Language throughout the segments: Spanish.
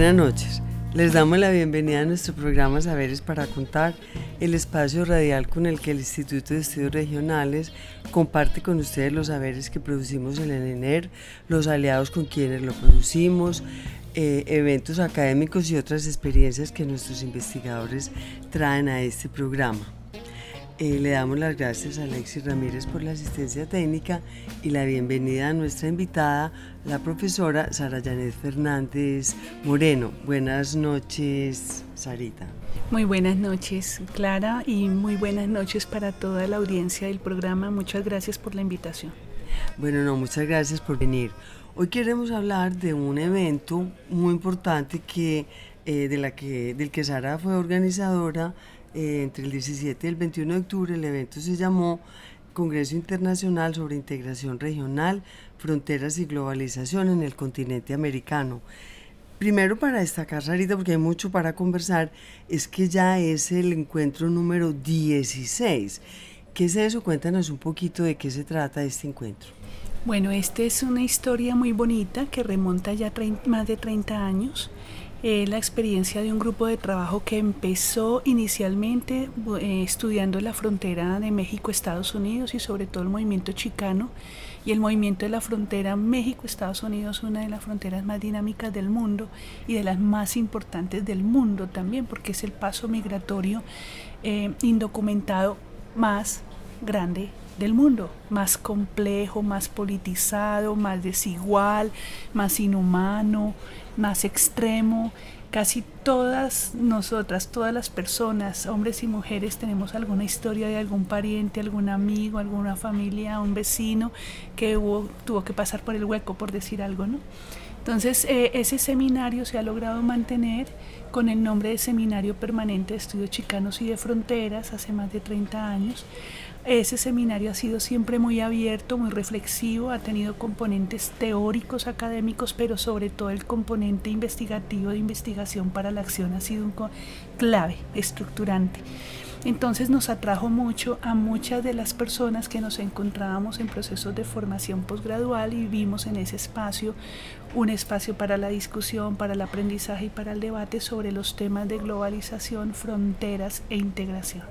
Buenas noches. Les damos la bienvenida a nuestro programa Saberes para Contar, el espacio radial con el que el Instituto de Estudios Regionales comparte con ustedes los saberes que producimos en el ENER, los aliados con quienes lo producimos, eh, eventos académicos y otras experiencias que nuestros investigadores traen a este programa. Eh, le damos las gracias a Alexis Ramírez por la asistencia técnica y la bienvenida a nuestra invitada, la profesora Sara Janet Fernández Moreno. Buenas noches, Sarita. Muy buenas noches, Clara, y muy buenas noches para toda la audiencia del programa. Muchas gracias por la invitación. Bueno, no, muchas gracias por venir. Hoy queremos hablar de un evento muy importante que, eh, de la que, del que Sara fue organizadora eh, entre el 17 y el 21 de octubre. El evento se llamó Congreso Internacional sobre Integración Regional, Fronteras y Globalización en el continente americano. Primero para destacar, Sarita, porque hay mucho para conversar, es que ya es el encuentro número 16. ¿Qué es eso? Cuéntanos un poquito de qué se trata este encuentro. Bueno, esta es una historia muy bonita que remonta ya más de 30 años. Eh, la experiencia de un grupo de trabajo que empezó inicialmente eh, estudiando la frontera de México-Estados Unidos y sobre todo el movimiento chicano. Y el movimiento de la frontera México-Estados Unidos, una de las fronteras más dinámicas del mundo y de las más importantes del mundo también, porque es el paso migratorio eh, indocumentado más grande del mundo, más complejo, más politizado, más desigual, más inhumano, más extremo. Casi todas nosotras, todas las personas, hombres y mujeres, tenemos alguna historia de algún pariente, algún amigo, alguna familia, un vecino que tuvo que pasar por el hueco, por decir algo, ¿no? Entonces, eh, ese seminario se ha logrado mantener con el nombre de Seminario Permanente de Estudios Chicanos y de Fronteras hace más de 30 años. Ese seminario ha sido siempre muy abierto, muy reflexivo, ha tenido componentes teóricos, académicos, pero sobre todo el componente investigativo de investigación para la acción ha sido un clave, estructurante. Entonces nos atrajo mucho a muchas de las personas que nos encontrábamos en procesos de formación posgradual y vimos en ese espacio un espacio para la discusión, para el aprendizaje y para el debate sobre los temas de globalización, fronteras e integración.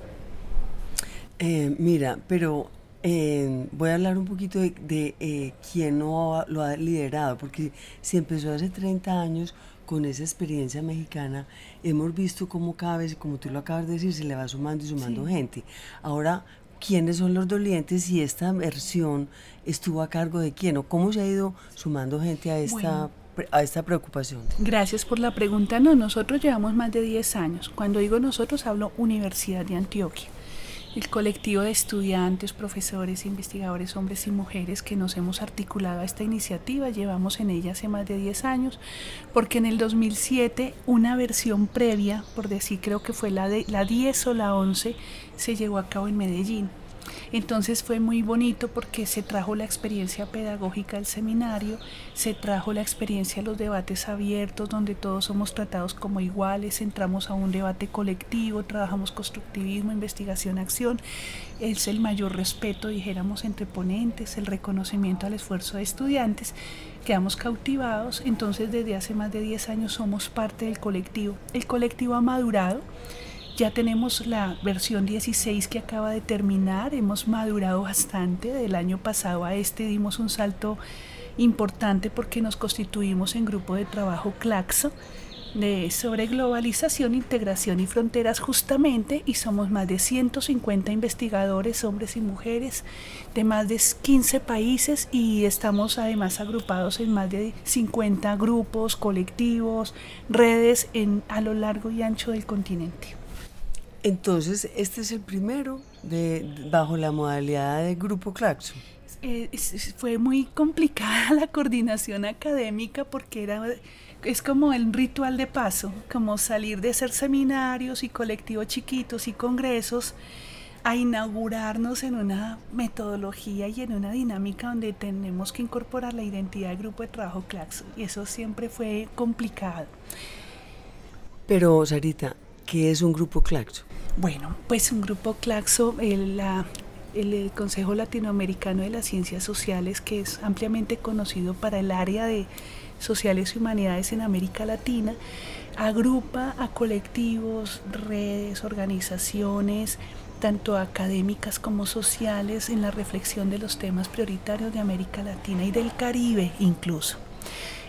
Eh, mira, pero eh, voy a hablar un poquito de, eh, quién no lo ha liderado, porque si empezó hace 30 años con esa experiencia mexicana, hemos visto cómo cada vez, como tú lo acabas de decir, se le va sumando y sumando gente. Ahora, ¿quiénes son los dolientes y esta versión estuvo a cargo de quién o cómo se ha ido sumando gente a esta a esta preocupación? Gracias por la pregunta. No, nosotros llevamos más de 10 años. Cuando digo nosotros, hablo Universidad de Antioquia el colectivo de estudiantes, profesores, investigadores, hombres y mujeres que nos hemos articulado a esta iniciativa. Llevamos en ella hace más de 10 años, porque en el 2007 una versión previa, por decir creo que fue la, de, la 10 o la 11, se llevó a cabo en Medellín. Entonces fue muy bonito porque se trajo la experiencia pedagógica del seminario, se trajo la experiencia de los debates abiertos donde todos somos tratados como iguales, entramos a un debate colectivo, trabajamos constructivismo, investigación, acción. Es el mayor respeto, dijéramos, entre ponentes, el reconocimiento al esfuerzo de estudiantes. Quedamos cautivados, entonces desde hace más de 10 años somos parte del colectivo. El colectivo ha madurado ya tenemos la versión 16 que acaba de terminar, hemos madurado bastante, del año pasado a este dimos un salto importante porque nos constituimos en grupo de trabajo CLACSO de, sobre globalización, integración y fronteras justamente y somos más de 150 investigadores, hombres y mujeres de más de 15 países y estamos además agrupados en más de 50 grupos, colectivos, redes en, a lo largo y ancho del continente. Entonces, este es el primero de, bajo la modalidad de grupo Claxo. Eh, fue muy complicada la coordinación académica porque era es como el ritual de paso, como salir de hacer seminarios y colectivos chiquitos y congresos a inaugurarnos en una metodología y en una dinámica donde tenemos que incorporar la identidad del grupo de trabajo Claxo y eso siempre fue complicado. Pero Sarita, ¿qué es un grupo Claxo? Bueno, pues un grupo Claxo, el, el Consejo Latinoamericano de las Ciencias Sociales, que es ampliamente conocido para el área de sociales y humanidades en América Latina, agrupa a colectivos, redes, organizaciones, tanto académicas como sociales, en la reflexión de los temas prioritarios de América Latina y del Caribe incluso.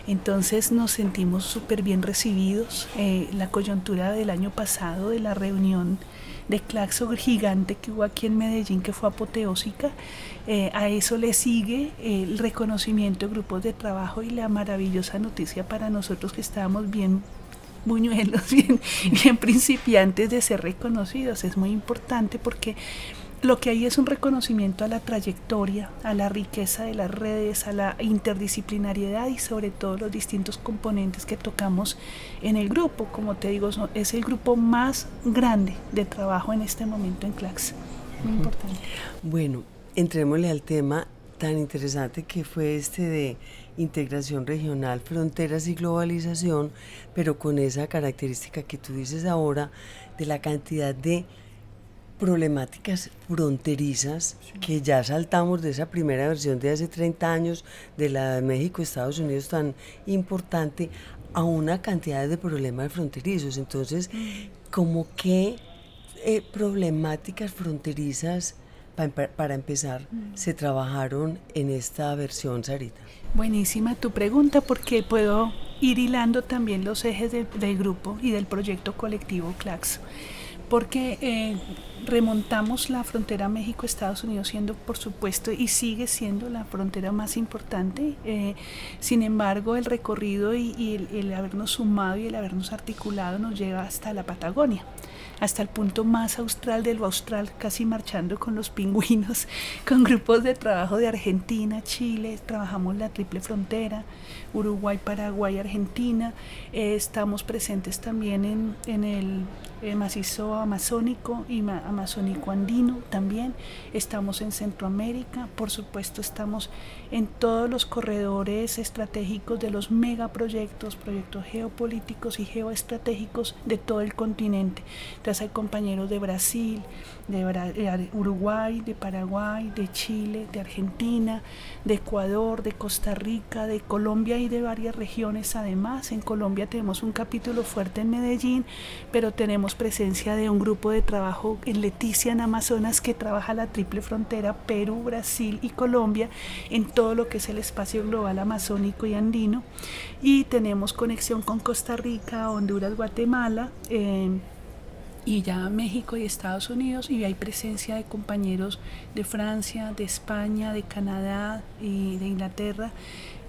Entonces nos sentimos súper bien recibidos. Eh, la coyuntura del año pasado de la reunión de Claxo gigante que hubo aquí en Medellín, que fue apoteósica, eh, a eso le sigue el reconocimiento de grupos de trabajo y la maravillosa noticia para nosotros que estábamos bien buñuelos, bien, bien principiantes de ser reconocidos. Es muy importante porque lo que hay es un reconocimiento a la trayectoria, a la riqueza de las redes, a la interdisciplinariedad y sobre todo los distintos componentes que tocamos en el grupo. Como te digo, es el grupo más grande de trabajo en este momento en CLAX. Muy importante. Bueno, entrémosle al tema tan interesante que fue este de integración regional, fronteras y globalización, pero con esa característica que tú dices ahora de la cantidad de problemáticas fronterizas que ya saltamos de esa primera versión de hace 30 años de la de México, Estados Unidos tan importante a una cantidad de problemas fronterizos. Entonces, ¿cómo qué eh, problemáticas fronterizas para empezar, se trabajaron en esta versión, Sarita? Buenísima tu pregunta porque puedo ir hilando también los ejes del grupo y del proyecto colectivo CLAX porque eh, remontamos la frontera México-Estados Unidos siendo, por supuesto, y sigue siendo la frontera más importante. Eh, sin embargo, el recorrido y, el, habernos sumado y el habernos articulado nos lleva hasta la Patagonia hasta el punto más austral de lo austral, casi marchando con los pingüinos, con grupos de trabajo de Argentina, Chile, trabajamos la triple frontera, Uruguay, Paraguay, Argentina, eh, estamos presentes también en, en el eh, macizo amazónico y amazónico andino también. Estamos en Centroamérica, por supuesto estamos en todos los corredores estratégicos de los megaproyectos, proyectos geopolíticos y geoestratégicos de todo el continente. Hay compañeros de Brasil, de Uruguay, de Paraguay, de Chile, de Argentina, de Ecuador, de Costa Rica, de Colombia y de varias regiones además. En Colombia tenemos un capítulo fuerte en Medellín, pero tenemos presencia de un grupo de trabajo en Leticia, en Amazonas, que trabaja la triple frontera Perú, Brasil y Colombia en todo lo que es el espacio global amazónico y andino. Y tenemos conexión con Costa Rica, Honduras, Guatemala y ya México y Estados Unidos y hay presencia de compañeros de Francia, de España, de Canadá y de Inglaterra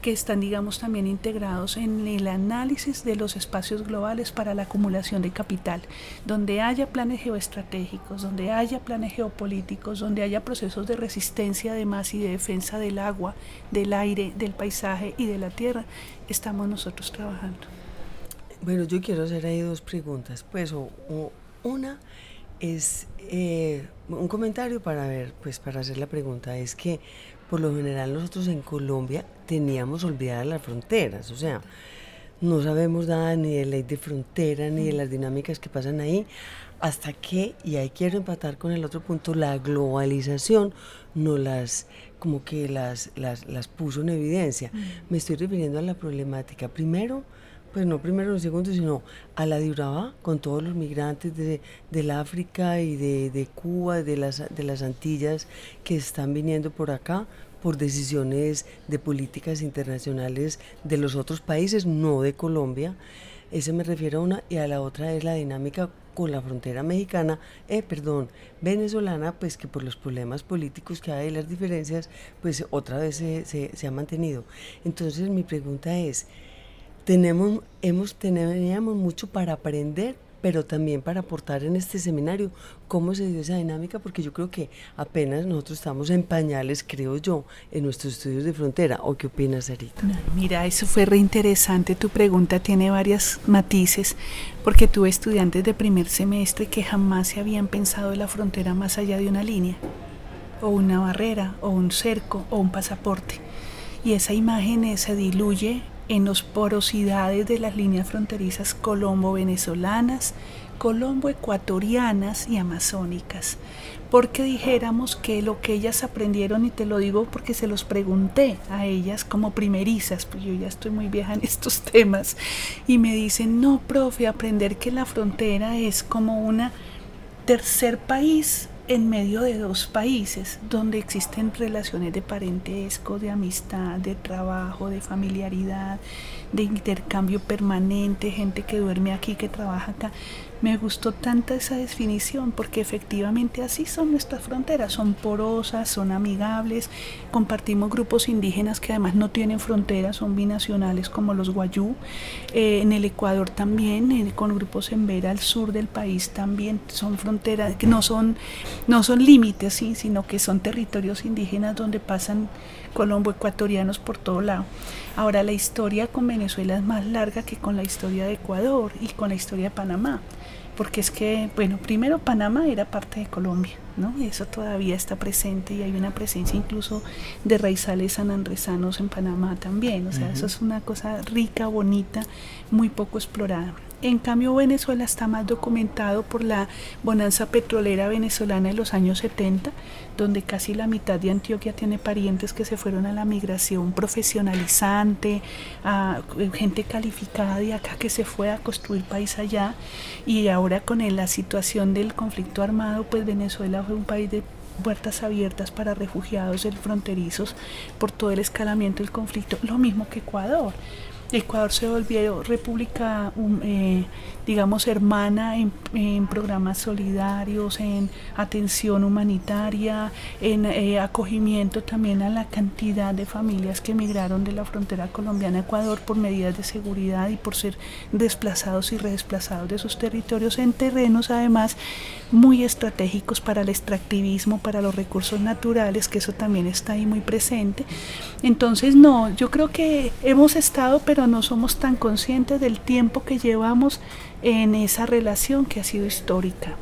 que están, digamos, también integrados en el análisis de los espacios globales para la acumulación de capital, donde haya planes geoestratégicos, donde haya planes geopolíticos, donde haya procesos de resistencia además y de defensa del agua, del aire, del paisaje y de la tierra, estamos nosotros trabajando. Bueno, yo quiero hacer ahí dos preguntas. Pues, o, una es eh, un comentario para ver, pues para hacer la pregunta, es que por lo general nosotros en Colombia teníamos olvidadas las fronteras, o sea, no sabemos nada ni de ley de frontera, ni de las dinámicas que pasan ahí, hasta que, y ahí quiero empatar con el otro punto, la globalización no las, como que las, las, las puso en evidencia. Me estoy refiriendo a la problemática. Primero, pues no primero ni segundo, sino a la de Urabá, con todos los migrantes de, del África y de, de, Cuba, de las, de las Antillas que están viniendo por acá por decisiones de políticas internacionales de los otros países, no de Colombia. Ese me refiero a una y a la otra es la dinámica con la frontera mexicana, eh, perdón, venezolana, pues que por los problemas políticos que hay, las diferencias, pues otra vez se, se, se ha mantenido. Entonces mi pregunta es, tenemos, hemos, teníamos mucho para aprender pero también para aportar en este seminario cómo se dio esa dinámica, porque yo creo que apenas nosotros estamos en pañales, creo yo, en nuestros estudios de frontera. ¿O qué opinas, Sarita? mira, eso fue reinteresante. Tu pregunta tiene varios matices, porque tuve estudiantes de primer semestre que jamás se habían pensado en la frontera más allá de una línea, o una barrera, o un cerco, o un pasaporte. Y esa imagen se diluye en las porosidades de las líneas fronterizas colombo-venezolanas, colombo-ecuatorianas y amazónicas. Porque dijéramos que lo que ellas aprendieron, y te lo digo porque se los pregunté a ellas como primerizas, pues yo ya estoy muy vieja en estos temas, y me dicen, no, profe, aprender que la frontera es como una tercer país en medio de dos países donde existen relaciones de parentesco, de amistad, de trabajo, de familiaridad, de intercambio permanente, gente que duerme aquí, que trabaja acá. Me gustó tanta esa definición porque efectivamente así son nuestras fronteras, son porosas, son amigables, compartimos grupos indígenas que además no tienen fronteras, son binacionales como los guayú, eh, en el Ecuador también, eh, con grupos en Vera al sur del país también son fronteras, que no son, no son límites, ¿sí? sino que son territorios indígenas donde pasan colombo ecuatorianos por todo lado. Ahora la historia con Venezuela es más larga que con la historia de Ecuador y con la historia de Panamá porque es que, bueno, primero Panamá era parte de Colombia, ¿no? Y eso todavía está presente y hay una presencia incluso de raizales sanandresanos en Panamá también, o sea, eso es una cosa rica, bonita, muy poco explorada. En cambio, Venezuela está más documentado por la bonanza petrolera venezolana en los años 70, donde casi la mitad de Antioquia tiene parientes que se fueron a la migración profesionalizante, a gente calificada de acá que se fue a construir país allá, y ahora con la situación del conflicto armado, pues Venezuela fue un país de puertas abiertas para refugiados fronterizos por todo el escalamiento del conflicto, lo mismo que Ecuador. Ecuador se volvió república, um, eh, digamos, hermana en, programas solidarios, en atención humanitaria, en eh, acogimiento también a la cantidad de familias que emigraron de la frontera colombiana a Ecuador por medidas de seguridad y por ser desplazados y redesplazados de sus territorios en terrenos además muy estratégicos para el extractivismo, para los recursos naturales, que eso también está ahí muy presente. Entonces, no, yo creo que hemos estado, pero no somos tan conscientes del tiempo que llevamos en esa relación que ha sido histórica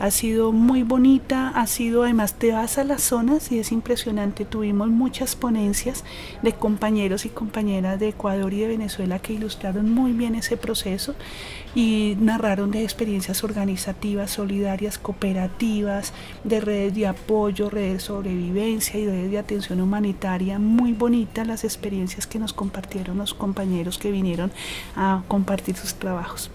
ha sido muy bonita, ha sido además te vas a las zonas y es impresionante. Tuvimos muchas ponencias de compañeros y compañeras de Ecuador y de Venezuela que ilustraron muy bien ese proceso y narraron de experiencias organizativas, solidarias, cooperativas, de redes de apoyo, redes de sobrevivencia y redes de atención humanitaria. Muy bonitas las experiencias que nos compartieron los compañeros que vinieron a compartir sus trabajos.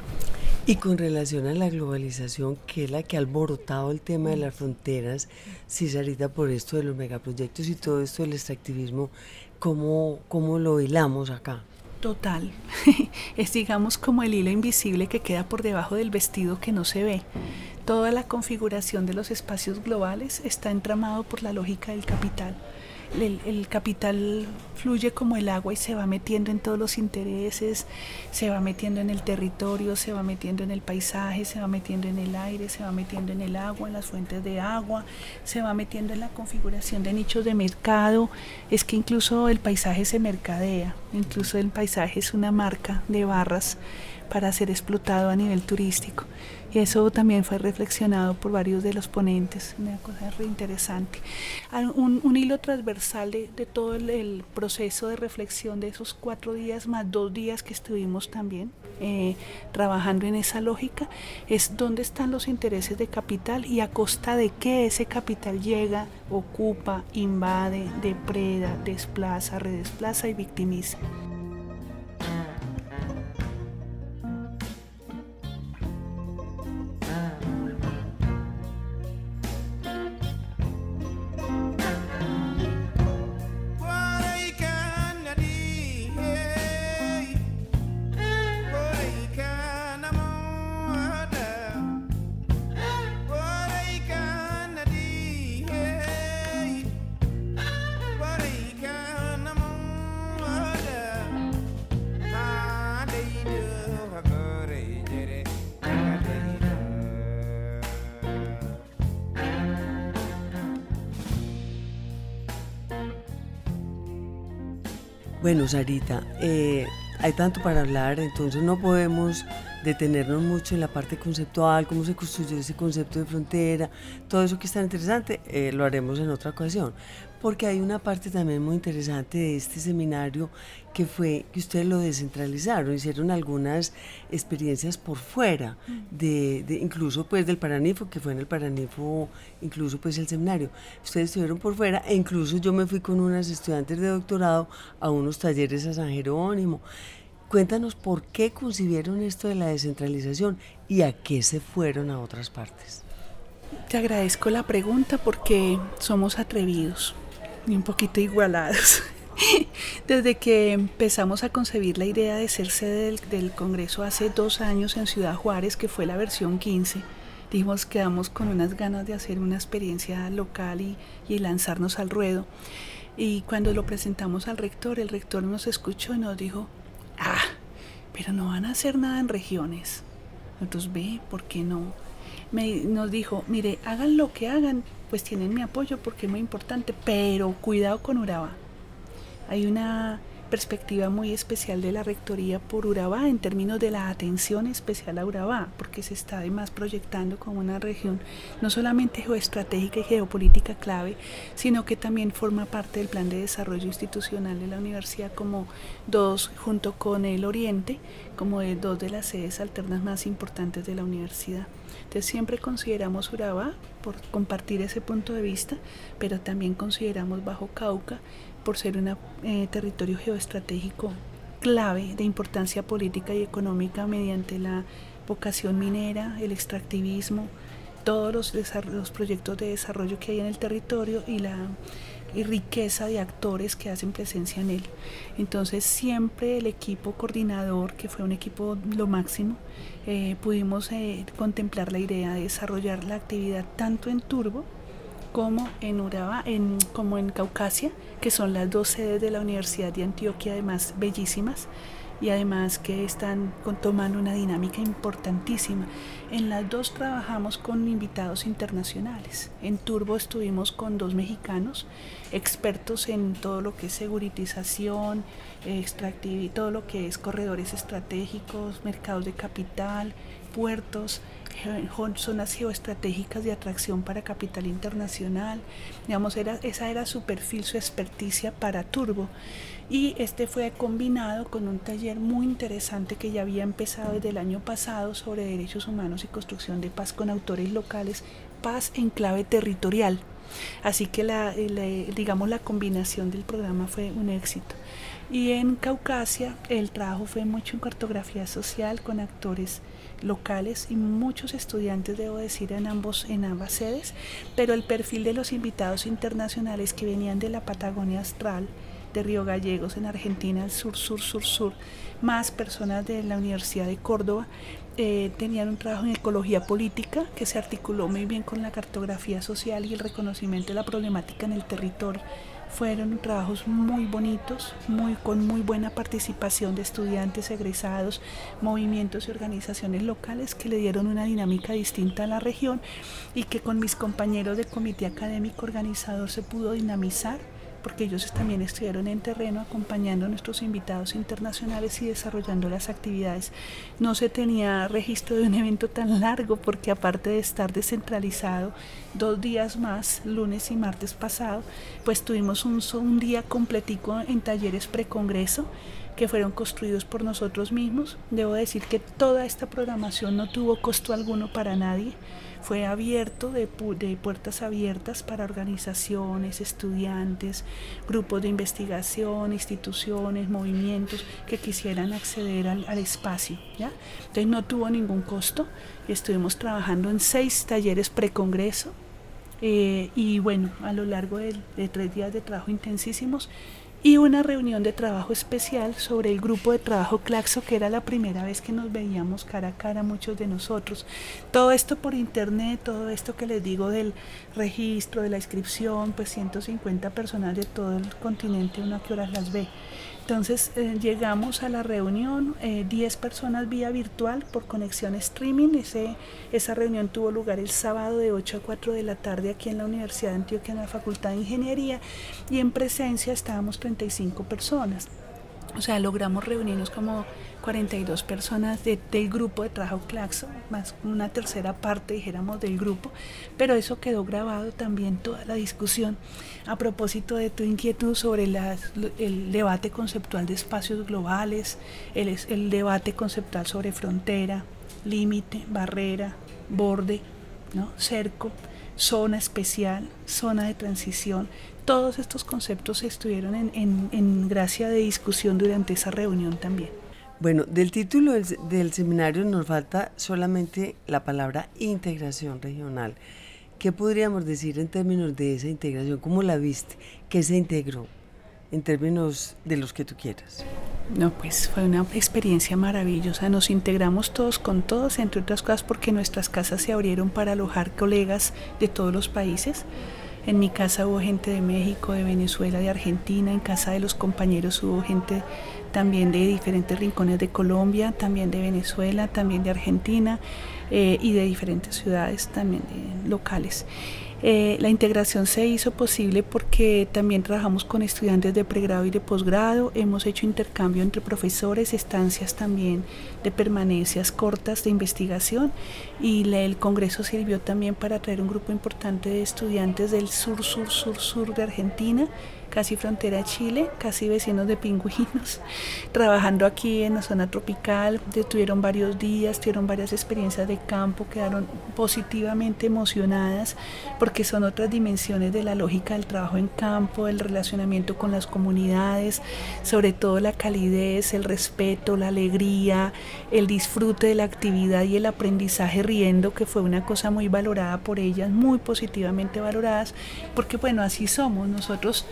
Y con relación a la globalización, que es la que ha alborotado el tema de las fronteras, Cisarita, por esto de los megaproyectos y todo esto del extractivismo, ¿cómo, cómo lo hilamos acá? Total. es digamos como el hilo invisible que queda por debajo del vestido que no se ve. Toda la configuración de los espacios globales está entramado por la lógica del capital el, capital fluye como el agua y se va metiendo en todos los intereses, se va metiendo en el territorio, se va metiendo en el paisaje, se va metiendo en el aire, se va metiendo en el agua, en las fuentes de agua, se va metiendo en la configuración de nichos de mercado. Es que incluso el paisaje se mercadea, incluso el paisaje es una marca de barras para ser explotado a nivel turístico. Eso también fue reflexionado por varios de los ponentes, una cosa re interesante. Un, hilo transversal de, todo el, proceso de reflexión de esos cuatro días más dos días que estuvimos también eh, trabajando en esa lógica es dónde están los intereses de capital y a costa de qué ese capital llega, ocupa, invade, depreda, desplaza, redesplaza y victimiza. Bueno, Sarita, eh, hay tanto para hablar, entonces no podemos detenernos mucho en la parte conceptual, cómo se construyó ese concepto de frontera, todo eso que es tan interesante, eh, lo haremos en otra ocasión porque hay una parte también muy interesante de este seminario que fue que ustedes lo descentralizaron, hicieron algunas experiencias por fuera, mm. de, incluso pues del Paranifo, que fue en el Paranifo, incluso pues el seminario. Ustedes estuvieron por fuera e incluso yo me fui con unas estudiantes de doctorado a unos talleres a San Jerónimo. Cuéntanos por qué concibieron esto de la descentralización y a qué se fueron a otras partes. Te agradezco la pregunta porque somos atrevidos y un poquito igualados. Desde que empezamos a concebir la idea de ser sede del, Congreso hace dos años en Ciudad Juárez, que fue la versión 15, dijimos quedamos con unas ganas de hacer una experiencia local y, y lanzarnos al ruedo. Y cuando lo presentamos al rector, el rector nos escuchó y nos dijo, ah, pero no van a hacer nada en regiones. Entonces ve, ¿por qué no? Me, nos dijo, mire, hagan lo que hagan, pues tienen mi apoyo porque es muy importante, pero cuidado con Urabá. Hay una perspectiva muy especial de la Rectoría por Urabá en términos de la atención especial a Urabá, porque se está además proyectando como una región no solamente geoestratégica y geopolítica clave, sino que también forma parte del plan de desarrollo institucional de la universidad como dos, junto con el Oriente, como dos de las sedes alternas más importantes de la universidad. Entonces siempre consideramos Urabá por compartir ese punto de vista, pero también consideramos Bajo Cauca por ser un eh, territorio geoestratégico clave de importancia política y económica mediante la vocación minera, el extractivismo, todos los, los proyectos de desarrollo que hay en el territorio y la y riqueza de actores que hacen presencia en él. Entonces siempre el equipo coordinador, que fue un equipo lo máximo, eh, pudimos eh, contemplar la idea de desarrollar la actividad tanto en Turbo como en Urabá, en, como en Caucasia, que son las dos sedes de la Universidad de Antioquia, además bellísimas y además que están tomando una dinámica importantísima. En las dos trabajamos con invitados internacionales. En Turbo estuvimos con dos mexicanos, expertos en todo lo que es seguritización, extractividad, todo lo que es corredores estratégicos, mercados de capital, puertos, zonas geoestratégicas de atracción para capital internacional. Digamos, era, esa era su perfil, su experticia para Turbo y este fue combinado con un taller muy interesante que ya había empezado desde el año pasado sobre derechos humanos y construcción de paz con autores locales, paz en clave territorial. Así que la, digamos la combinación del programa fue un éxito. Y en Caucasia el trabajo fue mucho en cartografía social con actores locales y muchos estudiantes, debo decir, en, ambos, en ambas sedes, pero el perfil de los invitados internacionales que venían de la Patagonia Astral, de Río Gallegos en Argentina, el sur, sur, sur, sur, más personas de la Universidad de Córdoba, eh, tenían un trabajo en ecología política que se articuló muy bien con la cartografía social y el reconocimiento de la problemática en el territorio. Fueron trabajos muy bonitos, muy, con muy buena participación de estudiantes egresados, movimientos y organizaciones locales que le dieron una dinámica distinta a la región y que con mis compañeros de comité académico organizador se pudo dinamizar porque ellos también estuvieron en terreno acompañando a nuestros invitados internacionales y desarrollando las actividades. No se tenía registro de un evento tan largo porque aparte de estar descentralizado dos días más, lunes y martes pasado, pues tuvimos un, un día completico en talleres precongreso que fueron construidos por nosotros mismos. Debo decir que toda esta programación no tuvo costo alguno para nadie fue abierto de, puertas abiertas para organizaciones, estudiantes, grupos de investigación, instituciones, movimientos que quisieran acceder al, espacio. ¿ya? Entonces no tuvo ningún costo estuvimos trabajando en seis talleres precongreso eh, y bueno, a lo largo de tres días de trabajo intensísimos y una reunión de trabajo especial sobre el grupo de trabajo Claxo, que era la primera vez que nos veíamos cara a cara muchos de nosotros. Todo esto por internet, todo esto que les digo del registro, de la inscripción, pues 150 personas de todo el continente, una que horas las ve. Entonces eh, llegamos a la reunión, 10 eh, personas vía virtual por conexión streaming. Esa reunión tuvo lugar el sábado de 8 a 4 de la tarde aquí en la Universidad de Antioquia, en la Facultad de Ingeniería, y en presencia estábamos 35 personas. O sea, logramos reunirnos como 42 personas del grupo de trabajo Claxo, más una tercera parte, dijéramos, del grupo, pero eso quedó grabado también toda la discusión a propósito de tu inquietud sobre el debate conceptual de espacios globales, el, debate conceptual sobre frontera, límite, barrera, borde, cerco, zona especial, zona de transición, todos estos conceptos estuvieron en, gracia de discusión durante esa reunión también. Bueno, del título del, seminario nos falta solamente la palabra integración regional. ¿Qué podríamos decir en términos de esa integración? ¿Cómo la viste? ¿Qué se integró? En términos de los que tú quieras. No, pues fue una experiencia maravillosa. Nos integramos todos con todos, entre otras cosas porque nuestras casas se abrieron para alojar colegas de todos los países. En mi casa hubo gente de México, de Venezuela, de Argentina. En casa de los compañeros hubo gente también de diferentes rincones de Colombia, también de Venezuela, también de Argentina eh, y de diferentes ciudades también locales. Eh, la integración se hizo posible porque también trabajamos con estudiantes de pregrado y de posgrado, hemos hecho intercambio entre profesores, estancias también de permanencias cortas de investigación y el Congreso sirvió también para traer un grupo importante de estudiantes del sur, sur, sur, sur de Argentina casi frontera Chile, casi vecinos de pingüinos, trabajando aquí en la zona tropical, tuvieron varios días, tuvieron varias experiencias de campo, quedaron positivamente emocionadas porque son otras dimensiones de la lógica del trabajo en campo, el relacionamiento con las comunidades, sobre todo la calidez, el respeto, la alegría, el disfrute de la actividad y el aprendizaje riendo, que fue una cosa muy valorada por ellas, muy positivamente valoradas, porque bueno, así somos nosotros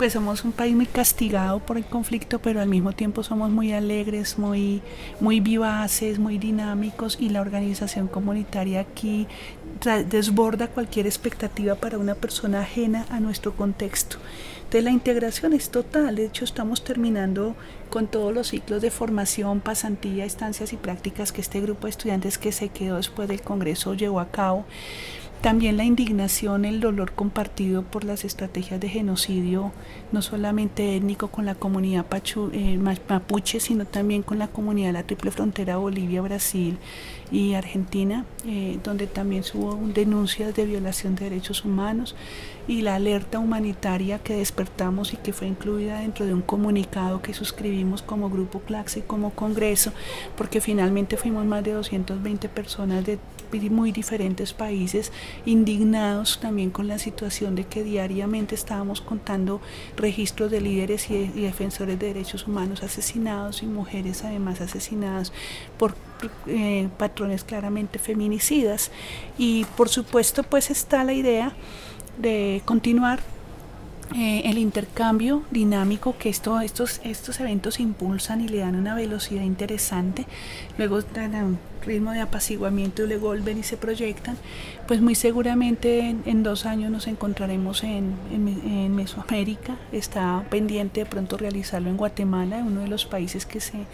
pues somos un país muy castigado por el conflicto, pero al mismo tiempo somos muy alegres, muy, muy vivaces, muy dinámicos y la organización comunitaria aquí desborda cualquier expectativa para una persona ajena a nuestro contexto. Entonces la integración es total, de hecho estamos terminando con todos los ciclos de formación, pasantía, estancias y prácticas que este grupo de estudiantes que se quedó después del Congreso llevó a cabo. También la indignación, el dolor compartido por las estrategias de genocidio, no solamente étnico con la comunidad eh, mapuche, sino también con la comunidad de la triple frontera Bolivia, Brasil y Argentina, eh, donde también hubo denuncias de violación de derechos humanos y la alerta humanitaria que despertamos y que fue incluida dentro de un comunicado que suscribimos como Grupo Claxe y como Congreso, porque finalmente fuimos más de 220 personas de muy diferentes países, indignados también con la situación de que diariamente estábamos contando registros de líderes y, defensores de derechos humanos asesinados y mujeres además asesinadas por eh, patrones claramente feminicidas. Y por supuesto pues está la idea de continuar eh, el intercambio dinámico que esto, estos, estos eventos impulsan y le dan una velocidad interesante, luego dan un ritmo de apaciguamiento y luego vuelven y se proyectan, pues muy seguramente en, dos años nos encontraremos en, en, Mesoamérica, está pendiente de pronto realizarlo en Guatemala, uno de los países que se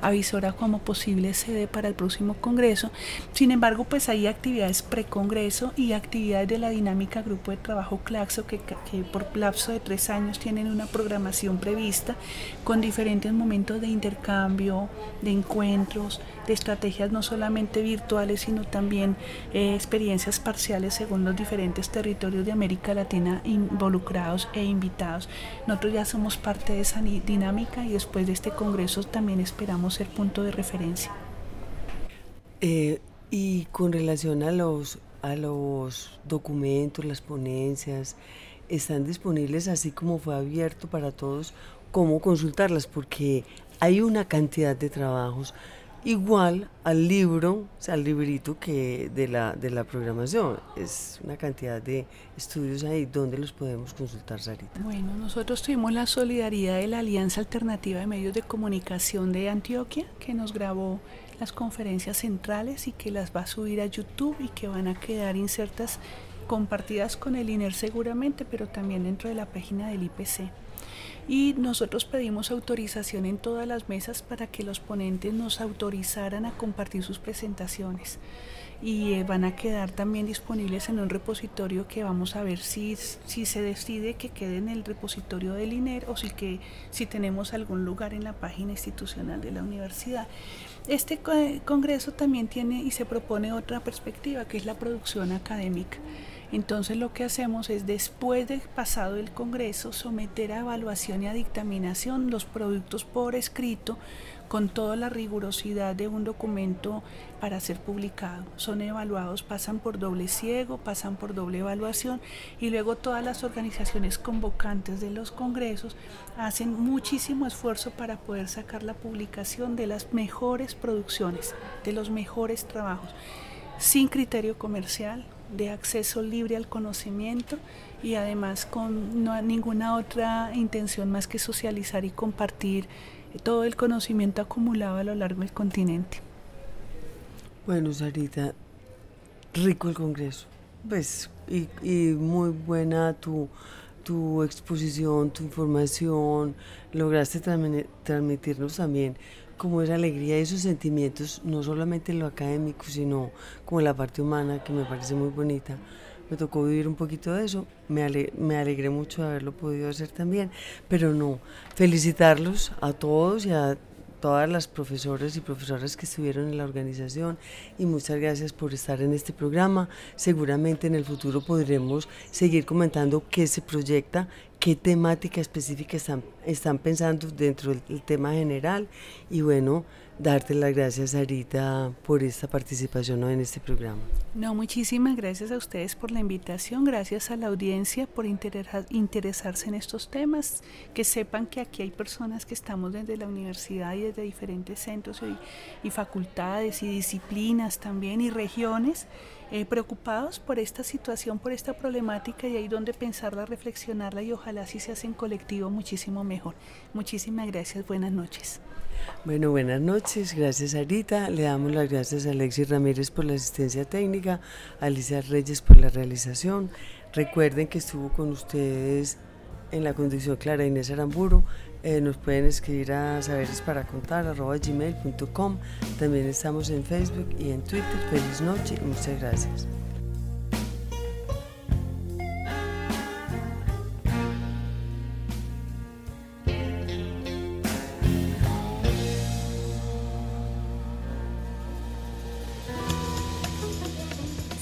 avisora como posible sede para el próximo Congreso, sin embargo pues hay actividades pre-Congreso y actividades de la dinámica Grupo de Trabajo Claxo que, que por lapso de tres años tienen una programación prevista con diferentes momentos de intercambio, de encuentros, de estrategias no solamente virtuales, sino también eh, experiencias parciales según los diferentes territorios de América Latina involucrados e invitados. Nosotros ya somos parte de esa dinámica y después de este Congreso también esperamos ser punto de referencia. Eh, y con relación a los, a los documentos, las ponencias, están disponibles así como fue abierto para todos, cómo consultarlas, porque hay una cantidad de trabajos igual al libro, o sea, al librito que de la, de la programación. Es una cantidad de estudios ahí. ¿Dónde los podemos consultar, Sarita? Bueno, nosotros tuvimos la solidaridad de la Alianza Alternativa de Medios de Comunicación de Antioquia, que nos grabó las conferencias centrales y que las va a subir a YouTube y que van a quedar insertas, compartidas con el INER seguramente, pero también dentro de la página del IPC y nosotros pedimos autorización en todas las mesas para que los ponentes nos autorizaran a compartir sus presentaciones. y eh, van a quedar también disponibles en un repositorio que vamos a ver si, si se decide que quede en el repositorio del INER o si, que, si tenemos algún lugar en la página institucional de la universidad. Este congreso también tiene y se propone otra perspectiva que es la producción académica. Entonces lo que hacemos es después de pasado el Congreso someter a evaluación y a dictaminación los productos por escrito con toda la rigurosidad de un documento para ser publicado. Son evaluados, pasan por doble ciego, pasan por doble evaluación y luego todas las organizaciones convocantes de los congresos hacen muchísimo esfuerzo para poder sacar la publicación de las mejores producciones, de los mejores trabajos, sin criterio comercial, de acceso libre al conocimiento y además con no ninguna otra intención más que socializar y compartir todo el conocimiento acumulado a lo largo del continente. Bueno, Sarita, rico el Congreso, pues, y, muy buena tu, tu exposición, tu información, lograste transmitirnos también como esa alegría y esos sentimientos, no solamente en lo académico, sino como la parte humana, que me parece muy bonita. Me tocó vivir un poquito de eso, me, me alegré mucho de haberlo podido hacer también, pero no, felicitarlos a todos y a todas las profesoras y profesoras que estuvieron en la organización y muchas gracias por estar en este programa. Seguramente en el futuro podremos seguir comentando qué se proyecta qué temática específica están, están pensando dentro del tema general y bueno, darte las gracias Arita por esta participación en este programa. No, muchísimas gracias a ustedes por la invitación, gracias a la audiencia por interesarse en estos temas, que sepan que aquí hay personas que estamos desde la universidad y desde diferentes centros y, y facultades y disciplinas también y regiones eh, preocupados por esta situación, por esta problemática y ahí donde pensarla, reflexionarla y ojalá si se hace en colectivo muchísimo mejor. Muchísimas gracias, buenas noches. Bueno, buenas noches, gracias Arita, le damos las gracias a Alexis Ramírez por la asistencia técnica, a Alicia Reyes por la realización. Recuerden que estuvo con ustedes en la conducción Clara Inés Aramburo, eh, nos pueden escribir a saberes para contar gmail.com. También estamos en Facebook y en Twitter. Feliz noche y muchas gracias.